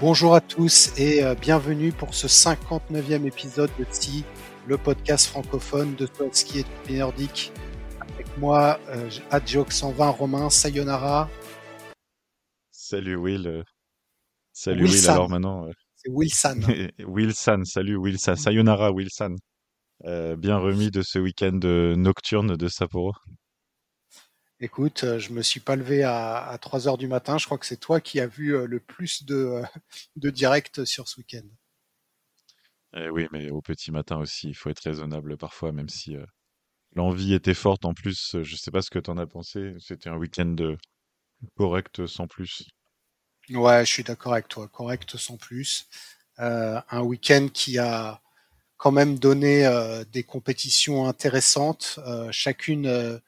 Bonjour à tous et euh, bienvenue pour ce 59e épisode de TSI, le podcast francophone de ski et de nordique. Avec moi, euh, Adjok 120, Romain, Sayonara. Salut Will. Euh, salut Will, alors maintenant. C'est Wilson. Wilson, salut Wilson. Sayonara Wilson. bien remis de ce week-end nocturne de Sapporo. Écoute, euh, je me suis pas levé à, 3 heures du matin. Je crois que c'est toi qui as vu euh, le plus de, euh, de directs sur ce week-end. Eh oui, mais au petit matin aussi, il faut être raisonnable parfois, même si l'envie était forte. En plus, je sais pas ce que tu en as pensé. C'était un week-end correct sans plus. Ouais, je suis d'accord avec toi. Correct sans plus. un week-end qui a quand même donné des compétitions intéressantes, chacune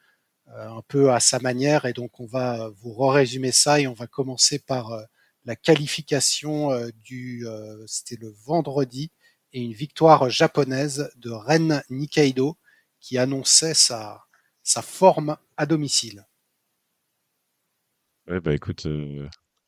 un peu à sa manière. Et donc, on va vous résumer ça et on va commencer par euh, la qualification euh, du, c'était le vendredi, et une victoire japonaise de Ren Nikaido qui annonçait sa, sa forme à domicile. Ouais, bah écoute,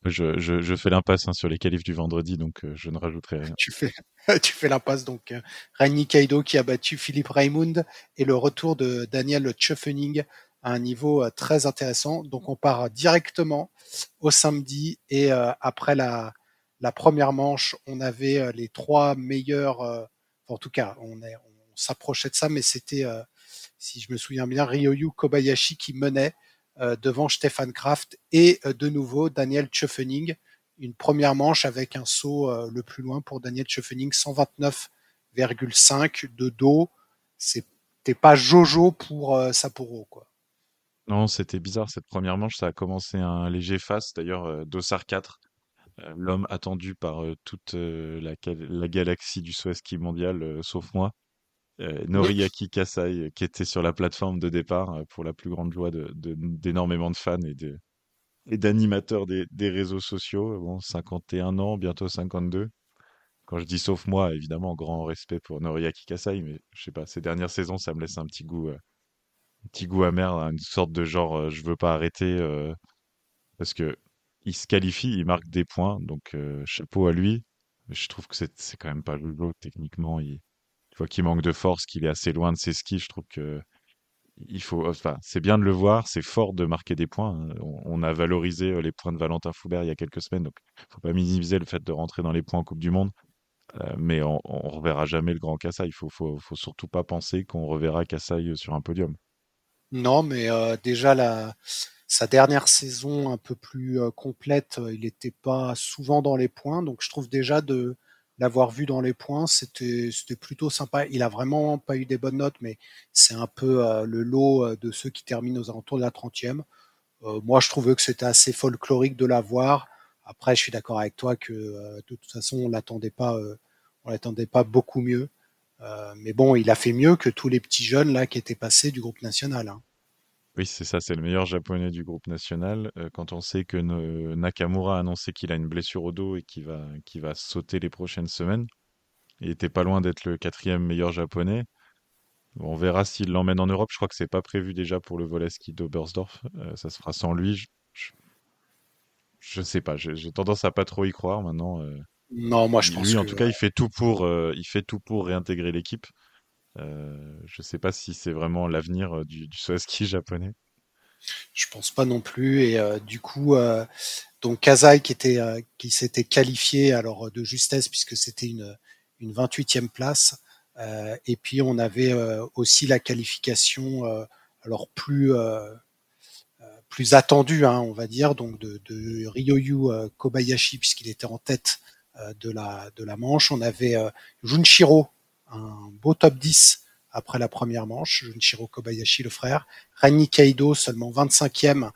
je, je, je, fais l'impasse hein, sur les qualifs du vendredi, donc je ne rajouterai rien. Tu fais, tu fais l'impasse, donc Ren Nikaido qui a battu Philippe Raimund et le retour de Daniel Tschöfening un niveau euh, très intéressant. Donc on part directement au samedi et euh, après la, la première manche, on avait euh, les trois meilleurs, en tout cas, on, est, on s'approchait de ça, mais c'était, si je me souviens bien, Ryoyu Kobayashi qui menait devant Stefan Kraft et de nouveau Daniel Tschöfening. Une première manche avec un saut le plus loin pour Daniel Tschöfening, 129,5 de dos. C'était pas Jojo pour Sapporo, quoi. Non, c'était bizarre cette première manche, ça a commencé un léger face, d'ailleurs euh, Dossard 4, euh, l'homme attendu par euh, toute la, galaxie du saut ski mondial, sauf moi. Noriaki Kasai, qui était sur la plateforme de départ pour la plus grande joie d'énormément de, fans et de, et d'animateurs des, des réseaux sociaux. Bon, 51 ans, bientôt 52. Quand je dis sauf moi, évidemment, grand respect pour Noriaki Kasai, mais je sais pas, ces dernières saisons, ça me laisse un petit goût petit goût amer, une sorte de genre je veux pas arrêter parce que il se qualifie, il marque des points, donc chapeau à lui. Je trouve que c'est quand même pas le techniquement. Il, tu vois qu'il manque de force, qu'il est assez loin de ses skis. Je trouve que il faut, enfin, c'est bien de le voir, c'est fort de marquer des points. Hein. On, a valorisé les points de Valentin Foubert il y a quelques semaines, donc faut pas minimiser le fait de rentrer dans les points en Coupe du Monde. mais on, on reverra jamais le grand Kassai. Il faut, faut, faut surtout pas penser qu'on reverra Kassai sur un podium. Non, mais euh, déjà la, sa dernière saison un peu plus euh, complète, euh, il n'était pas souvent dans les points, donc je trouve déjà de l'avoir vu dans les points, c'était c'était plutôt sympa. Il a vraiment pas eu des bonnes notes, mais c'est un peu le lot de ceux qui terminent aux alentours de la 30e. moi, je trouvais que c'était assez folklorique de l'avoir. Après, je suis d'accord avec toi que de toute façon, on l'attendait pas, on l'attendait pas beaucoup mieux. Euh, mais bon, il a fait mieux que tous les petits jeunes là qui étaient passés du groupe national. Hein. Oui, c'est ça, c'est le meilleur japonais du groupe national. Euh, quand on sait que Nakamura a annoncé qu'il a une blessure au dos et qu'il va, va sauter les prochaines semaines, il était pas loin d'être le quatrième meilleur japonais. on verra s'il l'emmène en Europe. Je crois que c'est pas prévu déjà pour le volet ski d'Oberstdorf. Euh, ça se fera sans lui. Je, ne sais pas. J'ai tendance à pas trop y croire maintenant. Non, moi je pense Lui, en tout cas, il fait tout pour, euh, il fait tout pour réintégrer l'équipe. Euh, je sais pas si c'est vraiment l'avenir euh, du, du ski japonais. Je pense pas non plus. Et euh, du coup, donc Kazai qui était, qui s'était qualifié alors de justesse puisque c'était une une 28e place. et puis on avait aussi la qualification alors plus plus attendue, hein, on va dire, donc de, de Ryoyu Kobayashi puisqu'il était en tête de la, de la manche. On avait euh, Junshiro, un beau top 10 après la première manche, Junshiro Kobayashi, le frère. Rani Kaido, seulement 25e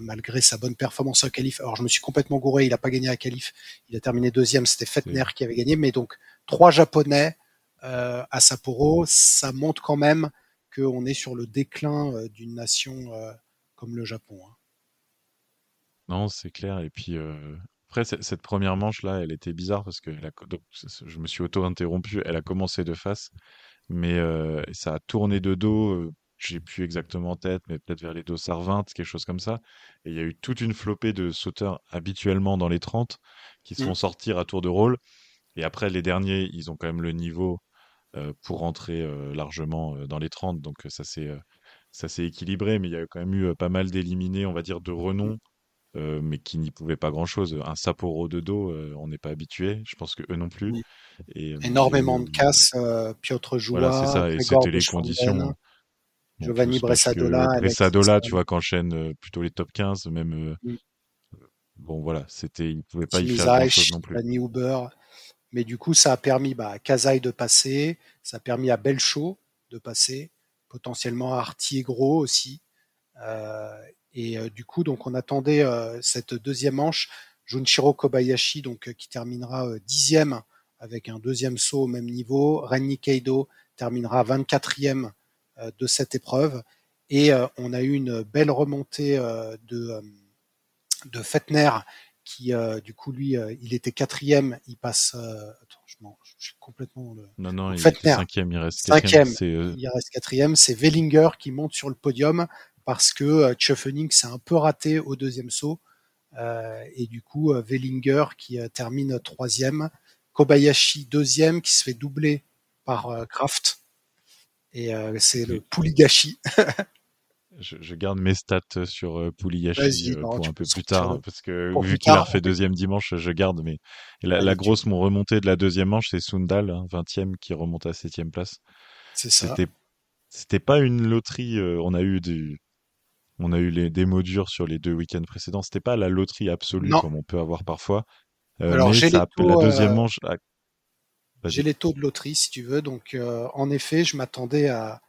malgré sa bonne performance en qualif. Alors je me suis complètement gouré, il n'a pas gagné à qualif, il a terminé deuxième, c'était Fettner qui avait gagné, mais donc trois Japonais à Sapporo, ça montre quand même qu'on est sur le déclin d'une nation comme le Japon. Hein. Non, c'est clair. Et puis, après, cette première manche-là, elle était bizarre parce que je me suis auto-interrompu. Elle a commencé de face, mais ça a tourné de dos. j'ai plus exactement en tête, mais peut-être vers les dossards 20, quelque chose comme ça. Et il y a eu toute une flopée de sauteurs habituellement dans les 30 qui se mmh. font sortir à tour de rôle. Et après, les derniers, ils ont quand même le niveau pour rentrer largement dans les 30. Donc ça s'est ça s'est équilibré, mais il y a quand même eu pas mal d'éliminés, on va dire, de renom euh, mais qui n'y pouvaient pas grand-chose. Un Sapporo de dos, euh, on n'est pas habitué. Je pense que eux non plus. Et, euh, Énormément de casse. Piotr Joua, voilà, c'est ça. Et c'était les conditions. Giovanni Bressadola. Bressadola, tu vois, qu'enchaîne plutôt les top 15, même. Bon, voilà, c'était, ils pouvaient pas y faire grand-chose non plus. Huber. Mais du coup, ça a permis bah, à Kazai de passer, ça a permis à Belcho de passer, potentiellement à Artie Gros aussi. Euh, et euh, du coup, donc on attendait euh, cette deuxième manche. Junshiro Kobayashi, donc euh, qui terminera dixième avec un deuxième saut au même niveau. Renny Keido terminera 24e de cette épreuve. Et on a eu une belle remontée de, de Fettner qui, du coup, lui, il était quatrième. Il passe. attends, je, je, suis complètement. Le... Non, non, il Fettner, cinquième. Il reste quatrième. Il reste quatrième. C'est Wellinger qui monte sur le podium parce que euh, Tschöffening s'est un peu raté au deuxième saut. Euh, et du coup, euh, Wellinger qui termine troisième, Kobayashi deuxième qui se fait doubler par Kraft. Et c'est le Pouligashi. je, garde mes stats sur Pouligashi pour un peu plus tard, parce que vu qu'il a refait deuxième dimanche, je garde. Mais la, grosse mon remontée de la deuxième manche, c'est Sundal, 20e, hein, qui remonte à 7 place. C'est ça. C'était, c'était pas une loterie. on a eu du, on a eu les, des mots durs sur les deux week-ends précédents. C'était pas la loterie absolue comme on peut avoir parfois. Euh, Alors, j'ai la deuxième euh, manche. J'ai les taux de loterie, si tu veux. Donc, euh, en effet, je m'attendais à,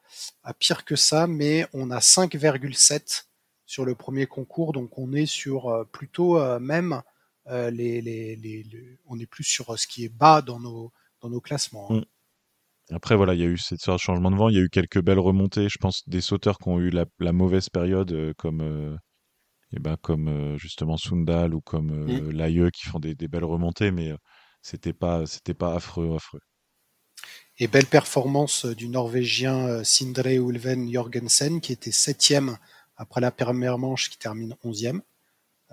pire que ça, mais on a 5,7 sur le premier concours. Donc, on est sur plutôt même les, on est plus sur ce qui est bas dans nos, dans nos classements. Hein. Mm. Après, voilà, il y a eu cette sorte de changement de vent. Il y a eu quelques belles remontées. Je pense des sauteurs qui ont eu la, mauvaise période, euh, comme, euh, eh ben, comme euh, justement Sundal ou comme mmh. Laie, qui font des, belles remontées, mais c'était pas, c'était pas affreux, affreux. Et belle performance du Norvégien Sindre Ulven Jorgensen, qui était septième après la première manche, qui termine onzième.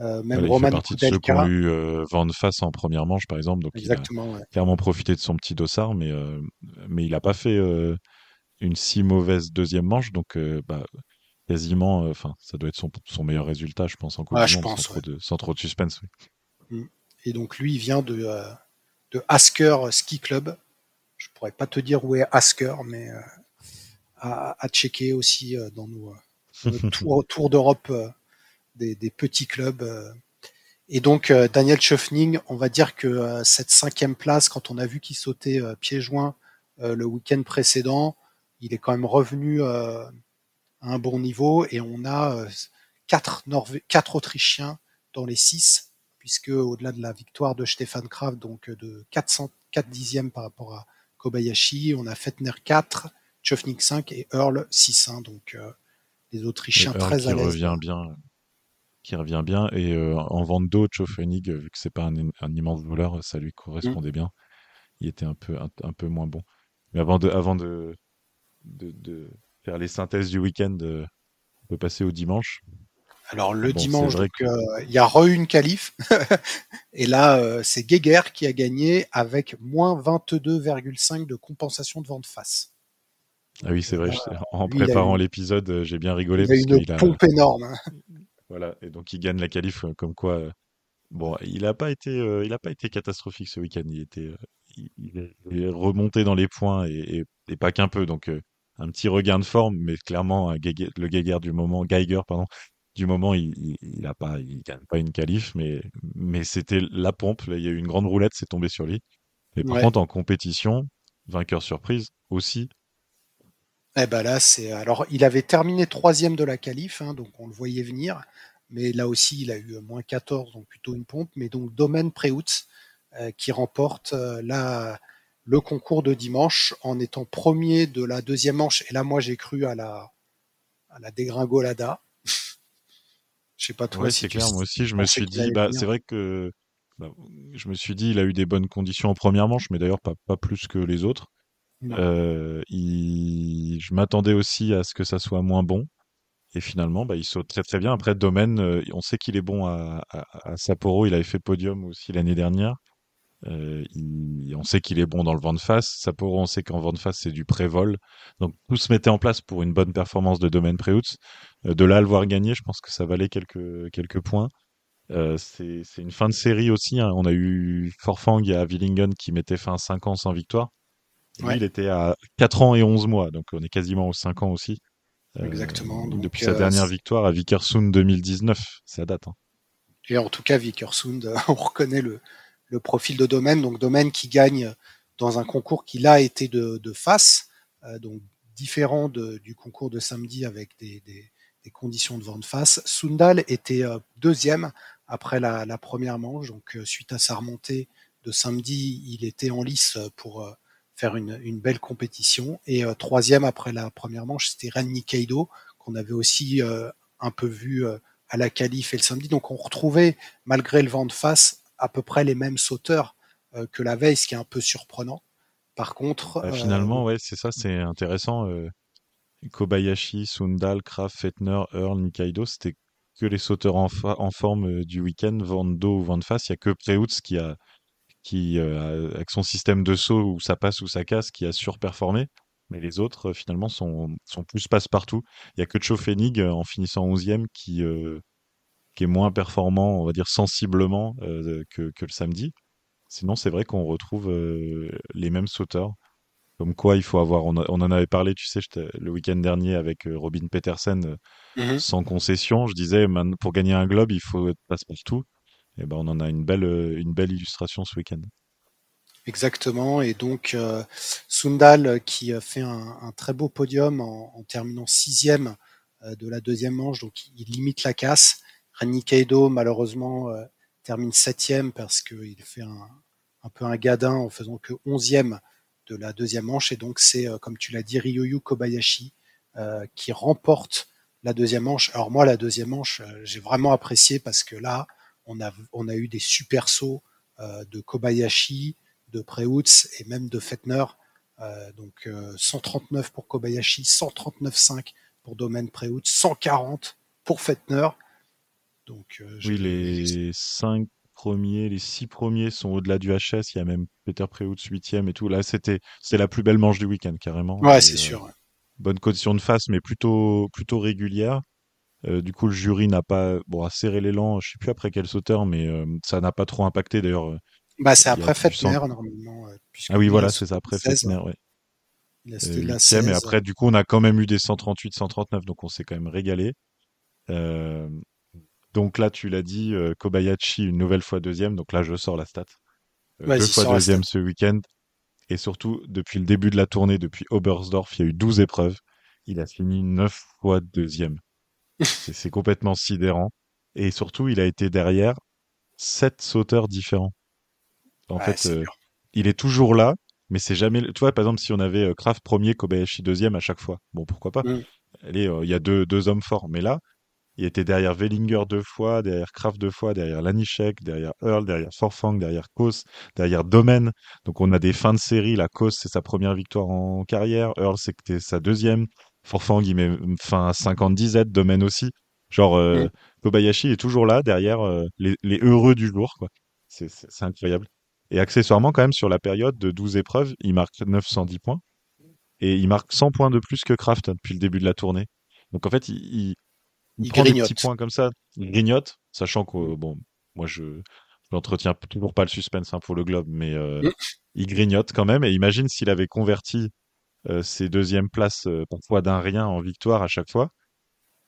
Euh, même Roman il fait partie de ceux qui ont eu euh, vent de face en première manche, par exemple. Donc Exactement, il a clairement profité de son petit dossard, mais, euh, mais il n'a pas fait une si mauvaise deuxième manche. Donc, bah, quasiment, enfin, ça doit être son, son, meilleur résultat, je pense, en Coupe du Monde, sans, trop de, sans, trop de, suspense. Mm. Et donc, lui, il vient de, de Asker Ski Club. Je pourrais pas te dire où est Asker, mais à, à, checker aussi dans nos, tours tour d'Europe des, petits clubs. Euh. Et donc euh, Daniel Schöffning, on va dire que euh, cette cinquième place, quand on a vu qu'il sautait pieds joints le week-end précédent, il est quand même revenu à un bon niveau et on a quatre, quatre Autrichiens dans les six, puisque au-delà de la victoire de Stefan Kraft, donc de 400, 4 dixièmes par rapport à Kobayashi, on a Fettner 4, Schöffning 5 et Earl 6. Hein, donc les Autrichiens très à l'aise. revient bien qui revient bien. Et euh, en vente d'eau, Chofenig, vu que c'est pas un, immense voleur, ça lui correspondait bien. Il était un peu, un, peu moins bon. Mais avant de, avant de, de, faire les synthèses du week-end, euh, on peut passer au dimanche. Alors le dimanche, euh, il y a re une qualif. et là, c'est Geiger qui a gagné avec moins 22,5 de compensation de vente face. Ah oui, c'est vrai. en préparant l'épisode, j'ai bien rigolé. Il a une pompe énorme. Voilà, et donc il gagne la qualif euh, comme quoi. Euh, bon, il n'a pas été, euh, il a pas été catastrophique ce week-end. Il était, il, est remonté dans les points et, pas qu'un peu. Donc un petit regain de forme, mais clairement le Geiger du moment, Geiger pardon, du moment, il, il, a pas, il gagne pas une qualif, mais mais c'était la pompe. il y a eu une grande roulette, c'est tombé sur lui. Et par contre, en compétition, vainqueur surprise aussi, eh ben là, c'est alors il avait terminé troisième de la qualif, hein, donc on le voyait venir. mais là aussi, il a eu moins 14, donc plutôt une pompe. Mais donc, Domaine Preutz qui remporte la, le concours de dimanche en étant premier de la deuxième manche. Et là, moi, j'ai cru à la, à la dégringolada. Je sais pas toi. Oui, c'est clair. Moi aussi, je me suis dit, bah, c'est vrai que bah, je me suis dit, il a eu des bonnes conditions en première manche, mais d'ailleurs pas, pas plus que les autres. Euh. Je m'attendais aussi à ce que ça soit moins bon. Et finalement, bah, il saute très très bien. Après, Domaine, euh, on sait qu'il est bon à, Sapporo. Il avait fait podium aussi l'année dernière. Euh, on sait qu'il est bon dans le vent de face. Sapporo, on sait qu'en vent de face, c'est du pré-vol. Donc tout se mettait en place pour une bonne performance de Domaine Préoutz. de là à le voir gagner, je pense que ça valait quelques, points. Euh, c'est une fin de série aussi. Hein. On a eu Forfang et Willingen qui mettaient fin à 5 ans sans victoire. Lui, il était à 4 ans et 11 mois, donc on est quasiment aux 5 ans aussi. Euh, Exactement. depuis sa euh, dernière victoire à Vickersund 2019, ça date. Hein. Et en tout cas, Vickersund, on reconnaît le, le, profil de Domaine. Donc Domaine qui gagne dans un concours qui là été de, de face, donc différent de, du concours de samedi avec des, des, des, conditions de vent de face. Sundal était deuxième après la, la première manche. Donc euh, suite à sa remontée de samedi, il était en lice pour euh, faire une, une, belle compétition. Et euh, troisième après la première manche, c'était Ren Nikaido, qu'on avait aussi un peu vu à la qualif et le samedi. Donc on retrouvait, malgré le vent de face, à peu près les mêmes sauteurs que la veille, ce qui est un peu surprenant. Par contre, bah, finalement, ouais, c'est ça, c'est intéressant. Kobayashi, Sundal, Kraft, Fettner, Earl, Nikaido, c'était que les sauteurs en, forme euh, du week-end, vent de dos ou vent de face. Il n'y a que Preutz qui a, qui, euh, avec son système de saut où ça passe ou ça casse, qui a surperformé. Mais les autres, euh, finalement, sont, sont plus passe-partout. Il n'y a que Chofenig en finissant 11e qui, qui est moins performant, on va dire sensiblement, que, que, le samedi. Sinon, c'est vrai qu'on retrouve les mêmes sauteurs. Comme quoi, il faut avoir. On, en avait parlé, tu sais, le week-end dernier avec euh, Robin Petersen, euh, mmh sans concession. Je disais, pour gagner un globe, il faut être passe-partout. Et ben, on en a une belle, euh, une belle illustration ce week-end. Exactement. Et donc, Sundal qui fait un, très beau podium en, terminant sixième de la deuxième manche, donc il limite la casse. Rani Keido, malheureusement, termine septième parce qu'il fait un, un, peu un gadin en faisant que onzième de la deuxième manche. Et donc, c'est, euh, comme tu l'as dit, Ryoyu Kobayashi euh, qui remporte la deuxième manche. Alors moi, la deuxième manche, euh, j'ai vraiment apprécié parce que là, on a, on a eu des super sauts de Kobayashi, de Preutz et même de Fettner. donc 139 pour Kobayashi, 139,5 pour Domaine Preutz, 140 pour Fettner. Donc, oui, les 5 premiers, les six premiers sont au-delà du HS. Il y a même Peter Preutz huitième et tout. Là, c'était la plus belle manche du week-end carrément. Ouais, c'est sûr. Euh, bonne condition de face, mais plutôt plutôt régulière. Euh, du coup, le jury n'a pas bon à serrer l'élan. Je sais plus après quel sauteur, mais euh, ça n'a pas trop impacté d'ailleurs. Bah, c'est après Fettner normalement. ah oui, voilà, c'est après Fettner, ouais. Il a et après, du coup, on a quand même eu des 138, 139, donc on s'est quand même régalé. Euh, donc là, tu l'as dit, euh, Kobayashi une nouvelle fois deuxième. Donc là, je sors la stat. Euh, deux fois deuxième ce week-end. Et surtout, depuis le début de la tournée, depuis Oberstdorf, il y a eu 12 épreuves. Il a fini neuf fois deuxième. C'est complètement sidérant. Et surtout, il a été derrière sept sauteurs différents. En fait, euh, il est toujours là, mais c'est jamais. Tu vois, par exemple, si on avait Kraft premier, Kobayashi deuxième à chaque fois, bon, pourquoi pas? Mm. il y a deux, deux hommes forts. Mais là, il était derrière Wellinger deux fois, derrière Kraft deux fois, derrière Lanichek, derrière Earl, derrière Forfang, derrière Kos, derrière Domen. Donc on a des fins de série. La Kos, c'est sa première victoire en carrière. Earl, c'était sa deuxième. Forfang, il met fin à 50 Z. Domen aussi. Genre, euh, Kobayashi est toujours là, derrière euh, les, heureux du jour. quoi. C'est incroyable. Et accessoirement, quand même, sur la période de 12 épreuves, il marque 910 points. Et il marque 100 points de plus que Kraft hein, depuis le début de la tournée. Donc en fait, il, il, prend des petits points comme ça, il grignote, sachant que bon, moi je n'entretiens toujours pas le suspense hein, pour le globe, mais euh, mm. il grignote quand même. Et imagine s'il avait converti euh, ses deuxièmes places euh, parfois d'un rien en victoire à chaque fois,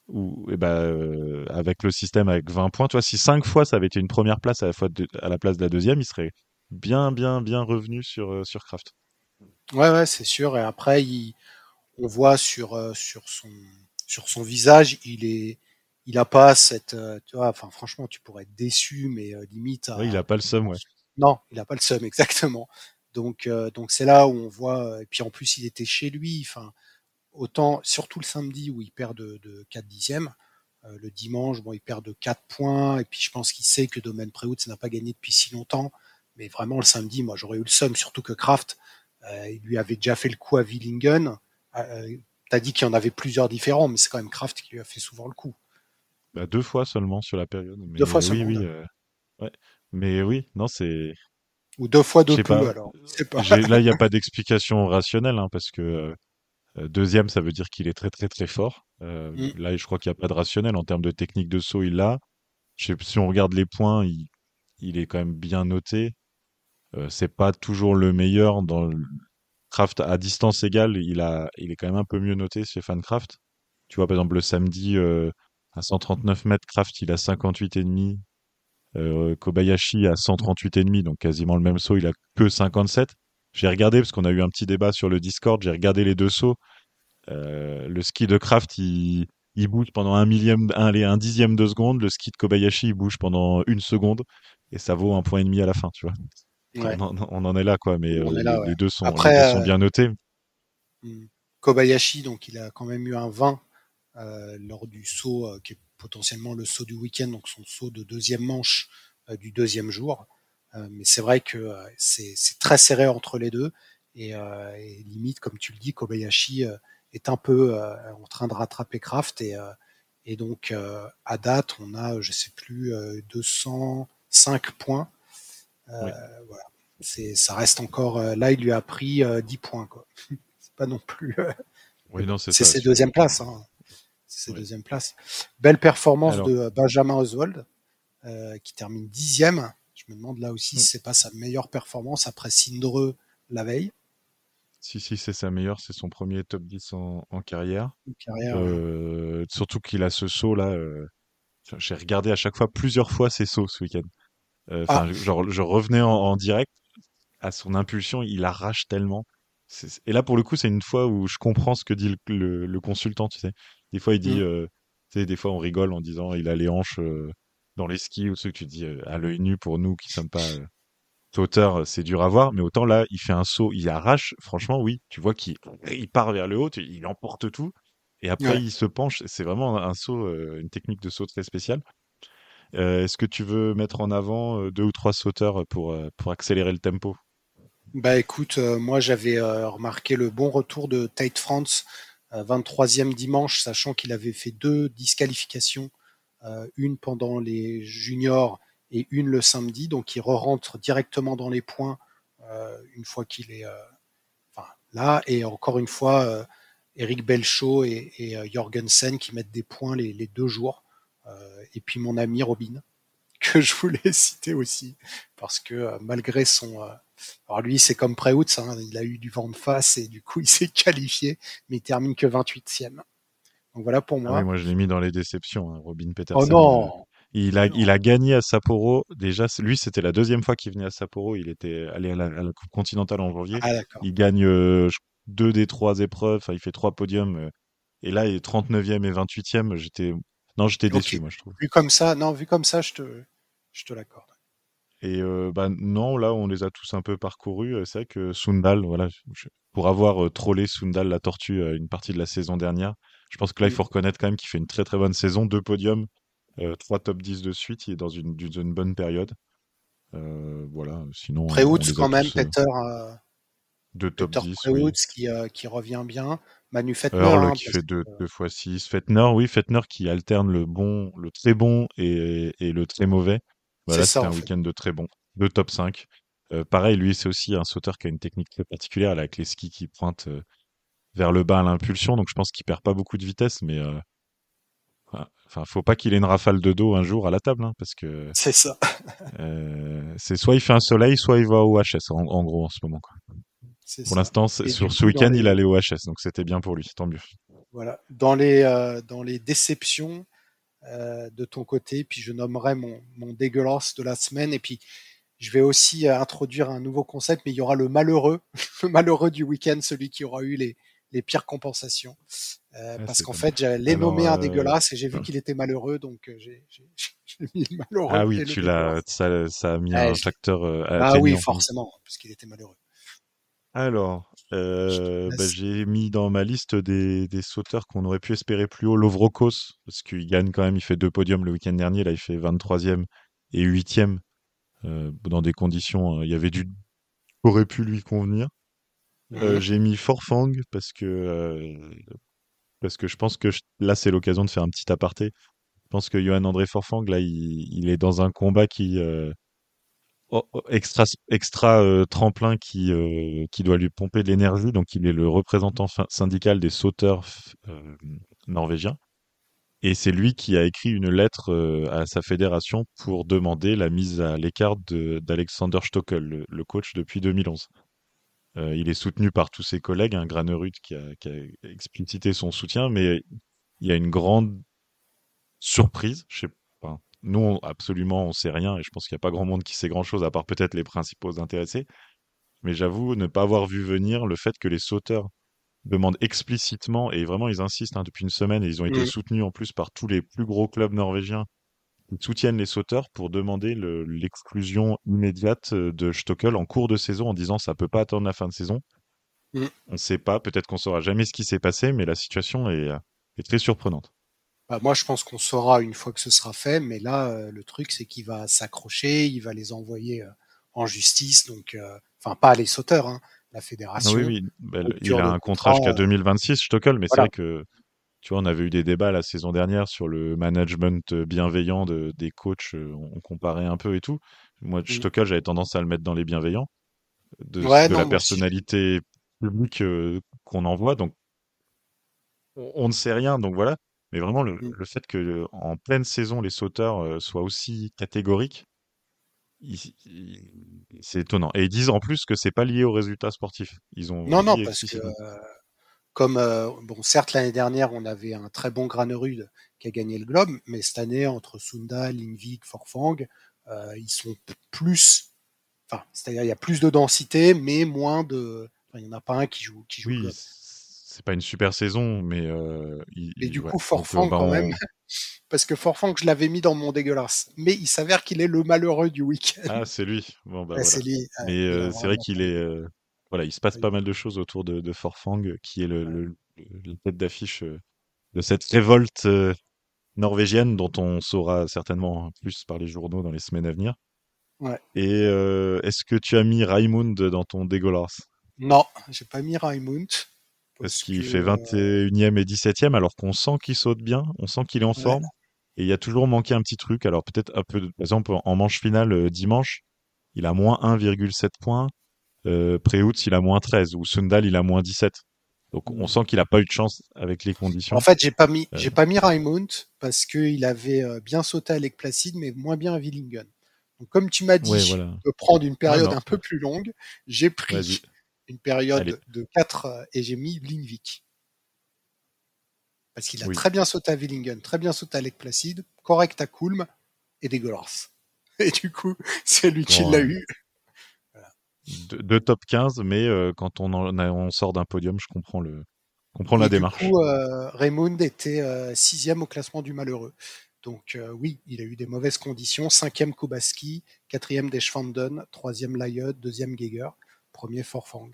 ou eh ben avec le système avec 20 points. Toi, si cinq fois ça avait été une première place à la fois à la place de la deuxième, il serait bien, bien, bien revenu sur sur Kraft. Ouais, ouais, c'est sûr. Et après, il, on voit sur sur son sur son visage, il est, il a pas cette, tu vois, enfin franchement, tu pourrais être déçu, mais limite. il a pas le seum, ouais. Non, il a pas le seum, exactement. Donc, donc c'est là où on voit. Et puis en plus, il était chez lui. Enfin, autant, surtout le samedi où il perd de, de 4 dixièmes. le dimanche, bon, il perd de 4 points. Et puis je pense qu'il sait que Domaine Préhout, ça n'a pas gagné depuis si longtemps. Mais vraiment, le samedi, moi, j'aurais eu le seum, surtout que Kraft, il lui avait déjà fait le coup à Willingen. Euh, T'as dit qu'il y en avait plusieurs différents, mais c'est quand même Kraft qui lui a fait souvent le coup. Bah, deux fois seulement sur la période. deux fois seulement. Oui, euh, ouais. Mais oui, non, c'est. Ou deux fois Doku, alors. Pas. Là, il n'y a pas d'explication rationnelle, hein, parce que euh, deuxième, ça veut dire qu'il est très, très, très fort. Euh, mm. Là, je crois qu'il n'y a pas de rationnel. En termes de technique de saut, il l'a. Si on regarde les points, il, il est quand même bien noté. Euh, c'est pas toujours le meilleur dans le, Kraft à distance égale, il, a, il est quand même un peu mieux noté chez Fancraft. Tu vois, par exemple, le samedi, à 139 mètres, Kraft, il a 58,5. Euh, Kobayashi à 138,5, donc quasiment le même saut, il a que 57. J'ai regardé, parce qu'on a eu un petit débat sur le Discord, j'ai regardé les deux sauts. Euh, le ski de Kraft, il, il bouge pendant un millième, un, un dixième de seconde. Le ski de Kobayashi, il bouge pendant une seconde. Et ça vaut un point et demi à la fin, tu vois. On, en, est là, quoi, mais euh, les, deux sont, sont bien notés. Hmm. Kobayashi, donc il a quand même eu un 20 euh, lors du saut euh, qui est potentiellement le saut du week-end, donc son saut de deuxième manche du deuxième jour. mais c'est vrai que c'est très serré entre les deux et, limite, comme tu le dis, Kobayashi est un peu en train de rattraper Kraft et, et donc à date, on a, je sais plus, 205 points euh, voilà. Ça reste encore. Euh, là, il lui a pris 10 euh, points. Quoi. c'est pas non plus. oui, c'est, ses deuxième place. Hein. C'est ses deuxième place. Belle performance de Benjamin Oswald, qui termine dixième. Je me demande là aussi si mm. c'est pas sa meilleure performance après Sindreux la veille. Si, si, c'est sa meilleure, c'est son premier top 10 en, carrière. carrière Surtout qu'il a ce saut là. J'ai regardé à chaque fois plusieurs fois ses sauts ce week-end. Euh, ah. Genre, je revenais en, direct à son impulsion, il arrache tellement. Et là, pour le coup, c'est une fois où je comprends ce que dit le, consultant, tu sais. Des fois, il dit, mmh. Euh, sais, des fois, on rigole en disant, il a les hanches euh, dans les skis ou ce que tu dis à l'œil nu pour nous qui sommes pas sauteurs, c'est dur à voir. Mais autant là, il fait un saut, il arrache. Franchement, oui, tu vois qu'il il part vers le haut, il emporte tout. Et après, il se penche. C'est vraiment un saut, une technique de saut très spéciale. Euh, est-ce que tu veux mettre en avant euh, deux ou trois sauteurs pour, euh, pour accélérer le tempo? Bah écoute, moi j'avais remarqué le bon retour de Tate France, 23e dimanche, sachant qu'il avait fait deux disqualifications, une pendant les juniors et une le samedi, donc il re-rentre directement dans les points une fois qu'il est là, et encore une fois, Eric Belchaud et, Jorgensen qui mettent des points les, les deux jours. Euh, et puis mon ami Robin, que je voulais citer aussi, parce que euh, malgré son... Euh, alors lui, c'est comme Preutz, hein, il a eu du vent de face et du coup, il s'est qualifié, mais il termine que 28e. Donc voilà pour moi. Ah moi, je l'ai mis dans les déceptions, hein, Robin Peterson. Oh non il a, il a gagné à Sapporo. Déjà, lui, c'était la deuxième fois qu'il venait à Sapporo. Il était allé à la, Coupe continentale en janvier. Ah, il gagne deux des trois épreuves. il fait trois podiums. et là, il est 39e et 28e. J'étais non, j'étais déçu, moi, je trouve. Vu comme ça, non, vu comme ça, je te, je te l'accorde. Et euh, bah, non, là, on les a tous un peu parcourus. C'est vrai que Sundal, voilà, pour avoir euh, trollé Sundal, la tortue, une partie de la saison dernière, je pense que là, il faut reconnaître quand même qu'il fait une très très bonne saison, deux podiums, trois top 10 de suite, il est dans une, une bonne période. voilà, sinon. Quand même, Peter. de top Peter 10. Préhout, qui, qui revient bien. Manu Fettner. Hein, qui fait 2 deux, fois 6. Fettner, oui, Fettner qui alterne le bon, le très bon et, et le très mauvais. Voilà, c'était un week-end de très bon, de top 5. Euh, pareil, lui, c'est aussi un sauteur qui a une technique très particulière, là, avec les skis qui pointent euh, vers le bas à l'impulsion. Donc, je pense qu'il perd pas beaucoup de vitesse, mais euh, enfin, faut pas qu'il ait une rafale de dos un jour à la table, hein, parce que c'est ça. euh, c'est soit il fait un soleil, soit il va au HS, en, en gros, en ce moment. Quoi. Pour l'instant, sur ce week-end, il allait au HS, donc c'était bien pour lui, tant mieux. Voilà. Dans les, dans les déceptions euh, de ton côté, puis je nommerai mon, mon dégueulasse de la semaine, et puis je vais aussi euh, introduire un nouveau concept, mais il y aura le malheureux, le malheureux du week-end, celui qui aura eu les, les pires compensations. Euh, parce qu'en fait, j'allais nommer un euh, dégueulasse et j'ai vu qu'il était malheureux, donc j'ai mis le malheureux Ah oui, tu l'as, ça, ça a mis Ouais, un facteur euh, Bah oui, atténuant. forcément, puisqu'il était malheureux. Alors, euh, bah, j'ai mis dans ma liste des, des sauteurs qu'on aurait pu espérer plus haut, Lovrokos, parce qu'il gagne quand même, il fait deux podiums le week-end dernier, là il fait 23e et 8e, euh, dans des conditions, euh, il y avait du qui aurait pu lui convenir. Euh, j'ai mis Forfang parce que parce que je pense que je- là c'est l'occasion de faire un petit aparté. Je pense que Johan André Forfang là il, il est dans un combat qui oh, oh, extra extra euh, tremplin qui euh, qui doit lui pomper de l'énergie donc il est le représentant syndical des sauteurs euh, norvégiens et c'est lui qui a écrit une lettre à sa fédération pour demander la mise à l'écart de- d'Alexander Stockel le, coach depuis 2011. Euh, il est soutenu par tous ses collègues, un Granerud qui a, qui a explicité son soutien, mais il y a une grande surprise. Je sais pas. Nous, on- absolument, on sait rien, et je pense qu'il n'y a pas grand monde qui sait grand-chose, à part peut-être les principaux intéressés. Mais j'avoue ne pas avoir vu venir le fait que les sauteurs demandent explicitement, et vraiment ils insistent hein, depuis une semaine, et ils ont été Mhm. soutenus en plus par tous les plus gros clubs norvégiens qui soutiennent les sauteurs pour demander le- l'exclusion immédiate euh, de Stockel en cours de saison en disant ça peut pas attendre la fin de saison. Mhm. On ne sait pas, peut-être qu'on saura jamais ce qui s'est passé, mais la situation est, euh, est très surprenante. Bah, moi, je pense qu'on saura une fois que ce sera fait, mais là, euh, le truc, c'est qu'il va s'accrocher, il va les envoyer euh, en justice, donc, euh, enfin, pas les sauteurs, hein, la Ah fédération. oui, oui, bah, le- il a un contrat jusqu'à euh, 2026, Stockel, mais c'est vrai que tu vois, on avait eu des débats la saison dernière sur le management bienveillant de, des coachs, on comparait un peu et tout. Moi, Mm. Stockel, j'avais tendance à le mettre dans les bienveillants, de, Ouais, de non, la personnalité publique qu'on envoie, donc on, on ne sait rien, donc voilà. Mais vraiment, le, Mm. le fait que en pleine saison, les sauteurs soient aussi catégoriques, c'est étonnant. Et ils disent en plus que c'est pas lié aux résultats sportifs. Ils ont Non, non, parce que, euh, comme, euh, bon, certes, l'année dernière, on avait un très bon Granerud qui a gagné le Globe, mais cette année, entre Sunda, Lingvik, Forfang, euh, ils sont plus, enfin, c'est-à-dire, il y a plus de densité, mais moins de, enfin, il n'y en a pas un qui joue, qui joue Oui, Globe. C'est pas une super saison, mais euh, il, Et du ouais. coup, Forfang, quand même, on- parce que Forfang, je l'avais mis dans mon dégueulasse. Mais il s'avère qu'il est le malheureux du week-end. Ah, c'est lui. Bon, bah Ouais, voilà. c'est lui. Ouais, Mais euh, c'est vrai qu'il est. euh, Voilà, il se passe Oui. pas mal de choses autour de, de Forfang, qui est le, tête d'affiche euh, de cette révolte norvégienne dont on saura certainement plus par les journaux dans les semaines à venir. Ouais. Et est-ce que tu as mis Raimund dans ton dégueulasse? Non, j'ai pas mis Raimund. Parce qu'il que, fait euh, 21e et 17e, alors qu'on sent qu'il saute bien, on sent qu'il est en ouais, forme. Et il y a toujours manqué un petit truc. Alors peut-être un peu, de- par exemple, en manche finale euh, dimanche, il a moins 1,7 points. Euh, il a moins 13. Ou Sundal, il a moins 17. Donc on sent qu'il a pas eu de chance avec les conditions. En fait, j'ai pas mis, Euh. j'ai pas mis Raimund parce qu'il avait euh, bien sauté à Lake Placid, mais moins bien à Willingen. Donc, comme tu m'as dit Ouais, voilà. de prendre une période non. un peu plus longue, j'ai pris Vas-y. Une période Allez. de 4 et j'ai mis Lindvik. Parce qu'il a Oui. très bien sauté à Willingen, très bien sauté à Lake Placid, correct à Kulm et dégueulasse. Et du coup, c'est lui qui l'a eu. Deux, deux top 15, mais euh, quand on, en a- on sort d'un podium, je comprends le, la du démarche. coup, euh, Raymond était euh, sixième au classement du malheureux. Donc euh, oui, il a eu des mauvaises conditions. Cinquième Kobaski, quatrième Deschwanden, troisième Layot, deuxième Geiger, premier Forfang.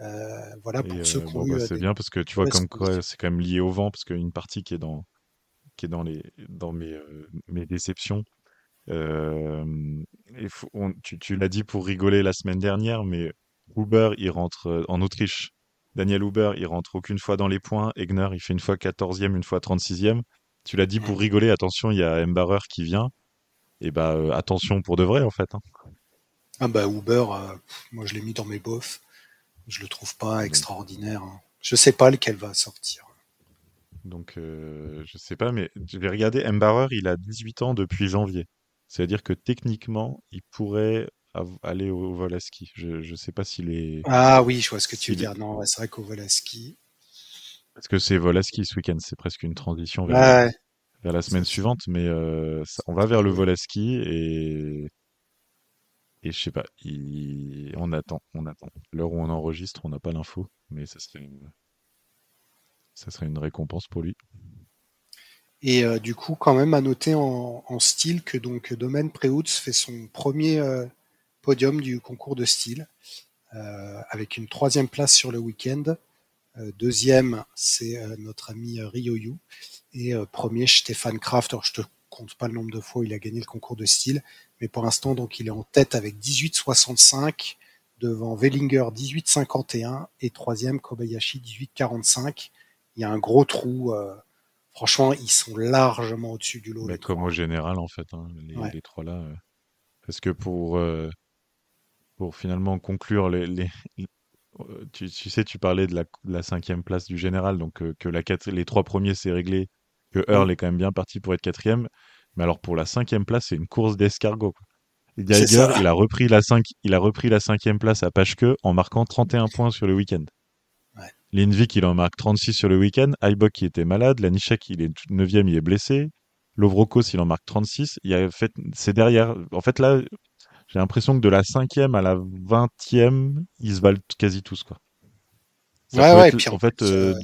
Euh, voilà Et, pour euh, ceux qui ont bon, eu bah, euh, c'est des- bien parce que tu vois comme quoi c'est quand même lié au vent parce qu'une partie qui est dans qui est dans les dans mes mes déceptions. Euh, faut- on- tu tu l'as dit pour rigoler la semaine dernière, mais Huber il rentre en Autriche. Daniel Huber il rentre aucune fois dans les points. Egner il fait une fois 14e, une fois 36e. Tu l'as dit pour rigoler. Attention, il y a Embarrer qui vient. Et bah euh, attention pour de vrai en fait. hein. Ah bah Uber, euh, moi je l'ai mis dans mes bofs. Je le trouve pas extraordinaire. hein. Je sais pas lequel va sortir. Donc, euh, je sais pas, mais je vais regarder. Embarrer, il a 18 ans depuis janvier. C'est-à-dire que techniquement, il pourrait aller au vol à ski. Je, je sais pas s'il est. Ah oui, je vois ce que tu veux dire. Non, ouais, c'est vrai qu'au Volaski. Parce que c'est vol à ski ce week-end. C'est presque une transition vers, Ouais, vers la semaine suivante. Mais euh, ça- on va vers le vol à ski et. Et je sais pas. On attend. On attend. L'heure où on enregistre, on n'a pas l'info. Mais ça serait. une récompense pour lui. Et euh, du coup, quand même à noter en, style que donc Domaine Préouts fait son premier euh, podium du concours de style, euh, avec une troisième place sur le week-end. deuxième, c'est notre ami Ryoyu. Et premier, Stéphane Kraft. Alors, je te compte pas le nombre de fois où il a gagné le concours de style, mais pour l'instant, donc, il est en tête avec 18,65 devant Wellinger 18,51 et troisième Kobayashi 18,45. Il y a un gros trou franchement, ils sont largement au-dessus du lot. Mais comme au général, en fait, hein, les, trois là. Euh. parce que pour, euh, pour finalement conclure, les, les euh, tu, sais, tu parlais de la, cinquième place du général, donc que la les trois premiers, c'est réglé, que Earl est quand même bien parti pour être quatrième. Mais alors, pour la cinquième place, c'est une course d'escargot. Geiger, il a repris la il a repris la cinquième place à Pashke en marquant 31 points sur le week-end. Lindvik, il en marque 36 sur le week-end. Aibok, qui était malade. Lanishek, il est 9e, il est blessé. Lovrokos, il en marque 36. Il y a fait, c'est derrière. En fait, là, j'ai l'impression que de la 5e à la 20e, ils se valent quasi tous, quoi. ouais, ouais, et puis en, fait, euh, euh,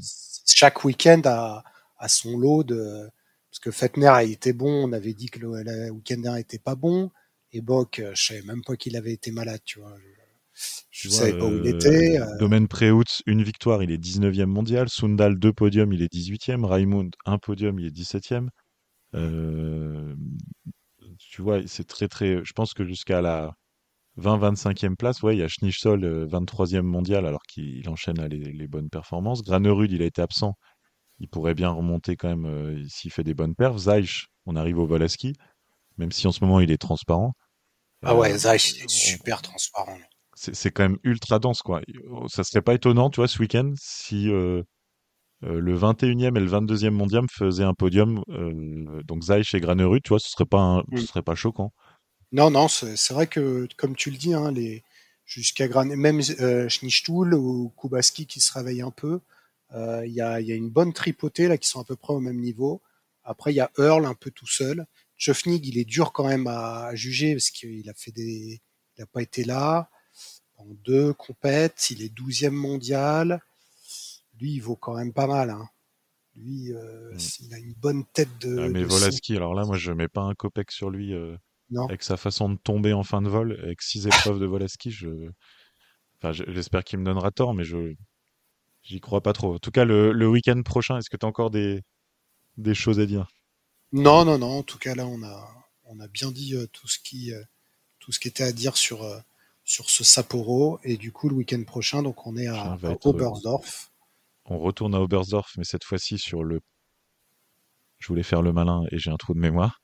chaque week-end a, a, son lot de. Parce que Fetner a été bon, on avait dit que le, le week-end dernier était pas bon. Et Bock, euh, je savais même pas qu'il avait été malade, tu vois. Je ne savais pas où il était. Euh... Domaine une victoire, il est 19e mondial. Sundal, deux podiums, il est 18e. Raimund, un podium, il est 17e. Euh... Tu vois, c'est très, très. Je pense que jusqu'à la 20-25e place, ouais, il y a Schnitzol, 23e mondial, alors qu'il enchaîne les, les, bonnes performances. Granerud, il a été absent. Il pourrait bien remonter quand même euh, s'il fait des bonnes perfs. Zaich, on arrive au Volaski, même si en ce moment il est transparent. Ah ouais, euh, Zaich, il est super transparent c'est quand même ultra dense, quoi. Ça serait pas étonnant, tu vois, ce week-end, si euh, le 21e et le 22e mondial faisaient un podium, donc Zaich et Granerud, tu vois, ce serait pas, ce serait pas choquant. Non, non, c'est vrai que, comme tu le dis, hein, les, jusqu'à Gran... même euh, ou Kubaski qui se réveillent un peu, il y a, y, a, une bonne tripotée là qui sont à peu près au même niveau. Après, il y a Earl un peu tout seul. Chofnig, il est dur quand même à, juger parce qu'il a fait des, il a pas été là en deux compètes, il est 12e mondial. Lui, il vaut quand même pas mal. Hein. Lui, euh, mm. il a une bonne tête de. Ah, mais Volaski, alors là, moi, je mets pas un copec sur lui. Euh, avec sa façon de tomber en fin de vol, avec six épreuves de Volaski, je... Enfin, j'espère qu'il me donnera tort, mais je j'y crois pas trop. En tout cas, le, le week-end prochain, est-ce que tu as encore des... des choses à dire? Non, non, non. En tout cas, là, on a, on a bien dit euh, tout, ce qui, tout ce qui était à dire sur, sur ce Sapporo. Et du coup, le week-end prochain, donc on est à, Oberstdorf. On retourne à Oberstdorf, mais cette fois-ci sur le. Je voulais faire le malin et j'ai un trou de mémoire.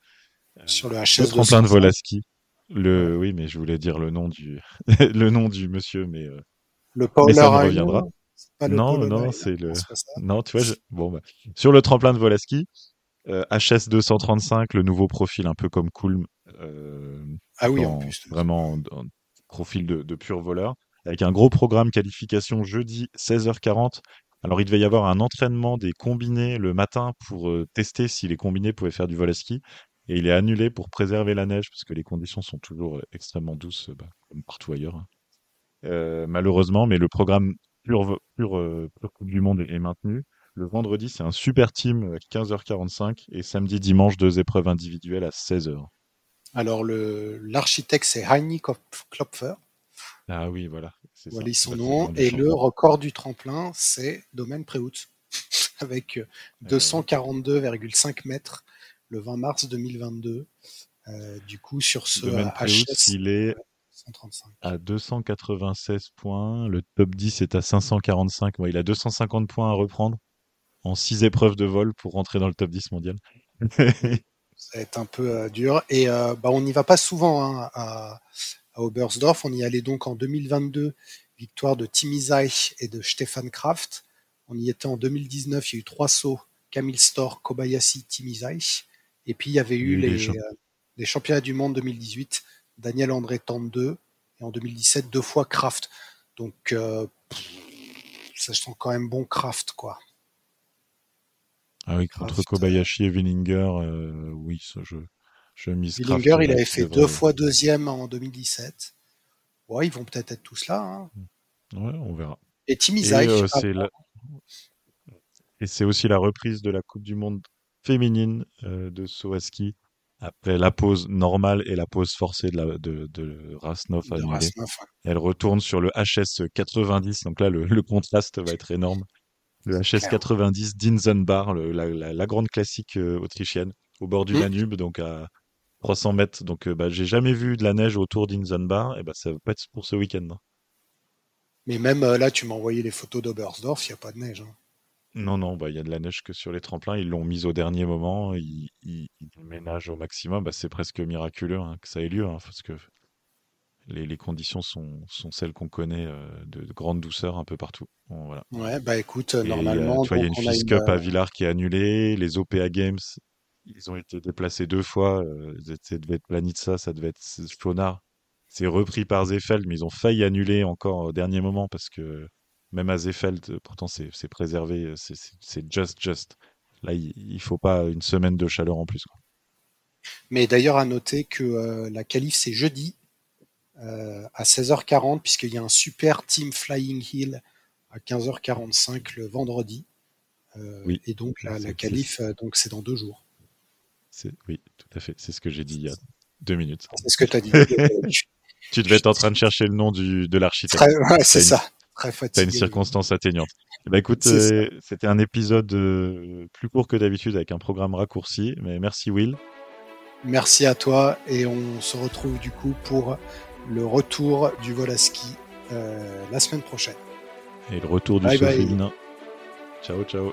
Sur le HS. Le tremplin de Volaski. Le, oui, mais je voulais dire le nom du, le nom du monsieur, mais. Euh, le Paul non, non, c'est le. Non, tu vois, bon, bah, sur le tremplin de Volaski, HS 235, le nouveau profil un peu comme Kulm. Euh, ah oui, en plus. Vraiment profil de, pur voleur, avec un gros programme qualification jeudi 16h40. Alors il devait y avoir un entraînement des combinés le matin pour euh, tester si les combinés pouvaient faire du vol à ski. Et il est annulé pour préserver la neige, parce que les conditions sont toujours euh, extrêmement douces, bah, comme partout ailleurs. Hein. Euh, malheureusement, mais le programme pur, pur, Coupe du Monde est, maintenu. Le vendredi, c'est un super team 15h45 et samedi, dimanche, deux épreuves individuelles à 16h. Alors, l'architecte, c'est Heini Klopfer. Ah oui, voilà. Voilà son nom. Et le record du tremplin, c'est Domaine Préout, avec 242,5 euh, mètres le 20 mars 2022. Euh, du coup, sur ce HS, il est à 296 points. Le top 10 est à 545. il a 250 points à reprendre en 6 épreuves de vol pour rentrer dans le top 10 mondial. ça va être un peu euh, dur. Et euh, bah, on n'y va pas souvent hein, à, à, Oberstdorf. On y allait donc en 2022, victoire de Timmy Zeich et de Stefan Kraft. On y était en 2019, il y a eu trois sauts, Camille Storr, Kobayashi, Timmy Zeich. Et puis il y avait eu les, euh, les, championnats du monde 2018, Daniel André 32 et en 2017 deux fois Kraft. Donc ça sent quand même bon Kraft quoi. Ah oui, contre Kobayashi et Willinger, euh, oui, ça, je, je mise Willinger, il avait fait deux fois deuxième en 2017. Ouais, ils vont peut-être être tous là. Hein. Ouais, on verra. Et Zaich, euh, Et c'est aussi la reprise de la Coupe du Monde féminine euh, de Sowaski après la pause normale et la pause forcée de, la, de, de Rasnov Elle retourne sur le HS 90, donc là le, le contraste va être énorme. Le HS 90 d'Inzenbar, la, la, grande classique euh, autrichienne, au bord du mmh. Danube, donc à 300 mètres. Donc euh, bah, j'ai jamais vu de la neige autour d'Inzenbar, et bah, ça va pas être pour ce week-end. Hein. Mais même euh, là, tu m'as envoyé les photos d'Obersdorf, il n'y a pas de neige. Hein. Non, non, bah, il y a de la neige que sur les tremplins. Ils l'ont mise au dernier moment. Ils, ils, ménagent au maximum. Bah, c'est presque miraculeux hein, que ça ait lieu, hein, parce que les, les conditions sont, sont celles qu'on connaît euh, de, grande douceur un peu partout. voilà. Ouais, bah écoute, normalement. il y a une Cup à Villars qui est annulée. Les OPA Games, ils ont été déplacés deux fois. Euh, ça devait être Planitza, ça devait être Faunard. C'est repris par Zefeld, mais ils ont failli annuler encore au dernier moment parce que même à Zefeld, pourtant c'est préservé, c'est just, just. Là, il, ne faut pas une semaine de chaleur en plus. Mais d'ailleurs, à noter que euh, la qualif c'est jeudi euh, à 16h40, puisqu'il y a un super Team Flying Hill à 15h45 le vendredi. Euh, oui. Et donc la, la qualif, donc c'est dans deux jours. Oui, tout à fait. C'est ce que j'ai dit il y a deux minutes. C'est ce que tu as dit. tu devais être en train de chercher le nom du, de l'architecte. Ouais, c'est ça. Très fatigué. une circonstance atteignante. Bah écoute, euh, c'était un épisode euh, plus court que d'habitude avec un programme raccourci, mais merci Will. Merci à toi et on se retrouve du coup pour le retour du vol à ski euh, la semaine prochaine. Et le retour du saut féminin. Ciao, ciao.